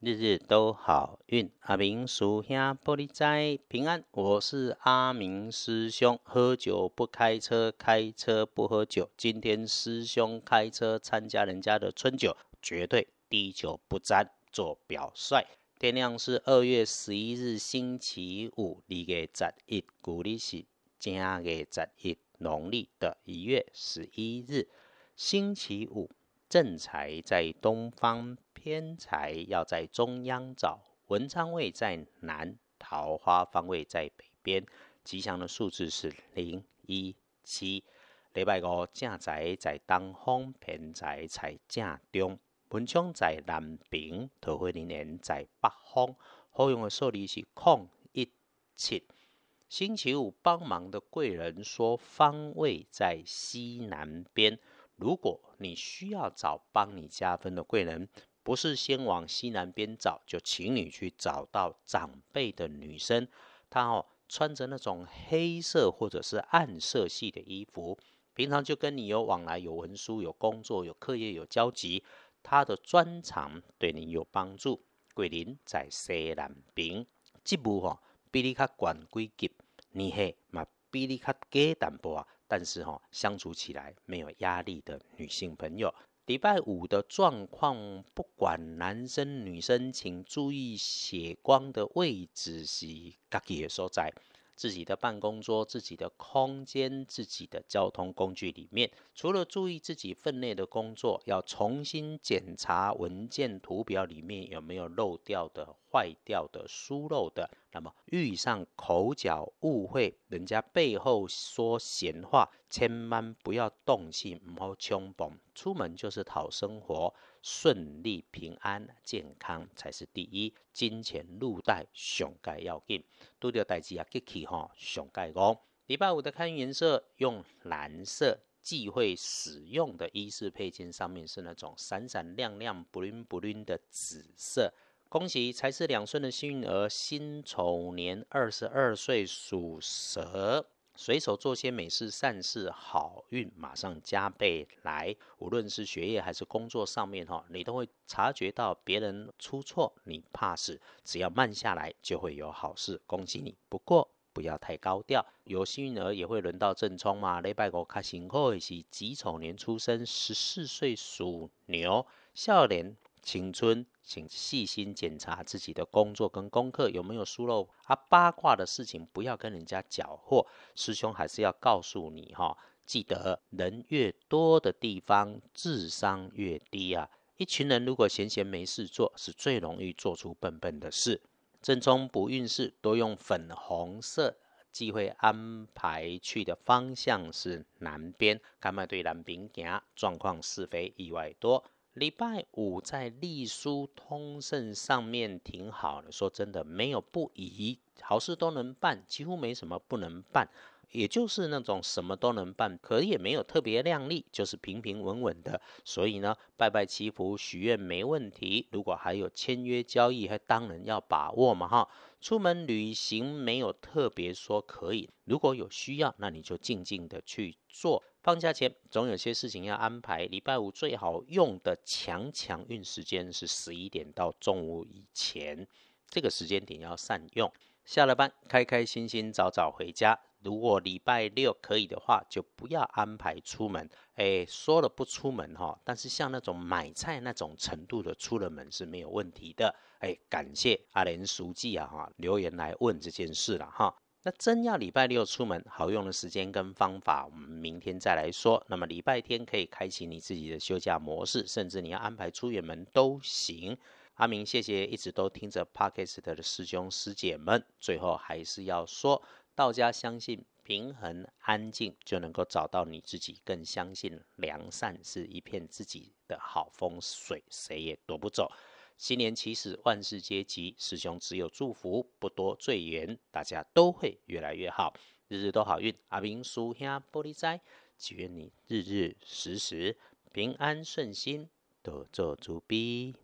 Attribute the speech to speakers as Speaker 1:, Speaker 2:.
Speaker 1: 日日都好运。阿明叔兄玻璃斋平安，我是阿明师兄。喝酒不开车，开车不喝酒。今天师兄开车参加人家的春酒，绝对滴酒不沾，做表率。天亮是二月十一日星期五，二月十一，古历是正月十一，农历的一月十一日，星期五。正财在东方，偏财要在中央找。文昌位在南，桃花方位在北边。吉祥的数字是零、一、七。礼拜五正财在东方，偏财在正中。文昌在南边，桃花林年在北方。好用的数字是空、一、七。星期五帮忙的贵人说，方位在西南边。如果你需要找帮你加分的贵人，不是先往西南边找，就请你去找到长辈的女生，她哦穿着那种黑色或者是暗色系的衣服，平常就跟你有往来、有文书、有工作、有课业、有交集，她的专长对你有帮助。桂林在西南边，职务哦比你较管几级，年岁嘛比你较低淡薄。但是哈，相处起来没有压力的女性朋友，礼拜五的状况，不管男生女生，请注意血光的位置是自己的所在。自己的办公桌、自己的空间、自己的交通工具里面，除了注意自己分内的工作，要重新检查文件图表里面有没有漏掉的、坏掉的、疏漏的。那么遇上口角误会，人家背后说闲话，千万不要动气，唔好冲动。出门就是讨生活。顺利、平安、健康才是第一，金钱入袋上盖要紧，拄着代志啊，吉气吼上盖讲。礼拜五的看颜色用蓝色，忌讳使用的衣饰配件上面是那种闪闪亮亮、布灵布灵的紫色。恭喜财是两顺的幸运儿，辛丑年二十二岁属蛇。随手做些美事善事，好运马上加倍来。无论是学业还是工作上面，哈，你都会察觉到别人出错，你怕死，只要慢下来，就会有好事。恭喜你！不过不要太高调。有幸运儿也会轮到正冲嘛。礼拜五开辛苦的是己丑年出生，十四岁属牛，笑脸。青春，请细心检查自己的工作跟功课有没有疏漏啊！八卦的事情不要跟人家搅和。师兄还是要告诉你哈，记得人越多的地方，智商越低啊！一群人如果闲闲没事做，是最容易做出笨笨的事。正冲不运势，多用粉红色，忌讳安排去的方向是南边，干嘛对南边行？状况是非意外多。礼拜五在隶书通胜上面挺好的，说真的没有不宜，好事都能办，几乎没什么不能办，也就是那种什么都能办，可也没有特别靓丽，就是平平稳稳的。所以呢，拜拜祈福许愿没问题。如果还有签约交易，还当然要把握嘛哈。出门旅行没有特别说可以，如果有需要，那你就静静的去做。放假前总有些事情要安排。礼拜五最好用的强强运时间是十一点到中午以前，这个时间点要善用。下了班开开心心早早回家。如果礼拜六可以的话，就不要安排出门。哎，说了不出门哈，但是像那种买菜那种程度的出了门是没有问题的。哎，感谢阿莲书记啊哈留言来问这件事了哈。那真要礼拜六出门，好用的时间跟方法，我们明天再来说。那么礼拜天可以开启你自己的休假模式，甚至你要安排出远门都行。阿明，谢谢一直都听着 Podcast 的师兄师姐们。最后还是要说，道家相信平衡安静就能够找到你自己，更相信良善是一片自己的好风水，谁也夺不走。新年起始，万事皆吉。师兄只有祝福，不多赘言，大家都会越来越好，日日都好运。阿明叔兄玻璃斋，祈愿你日日时时平安顺心，多做主逼。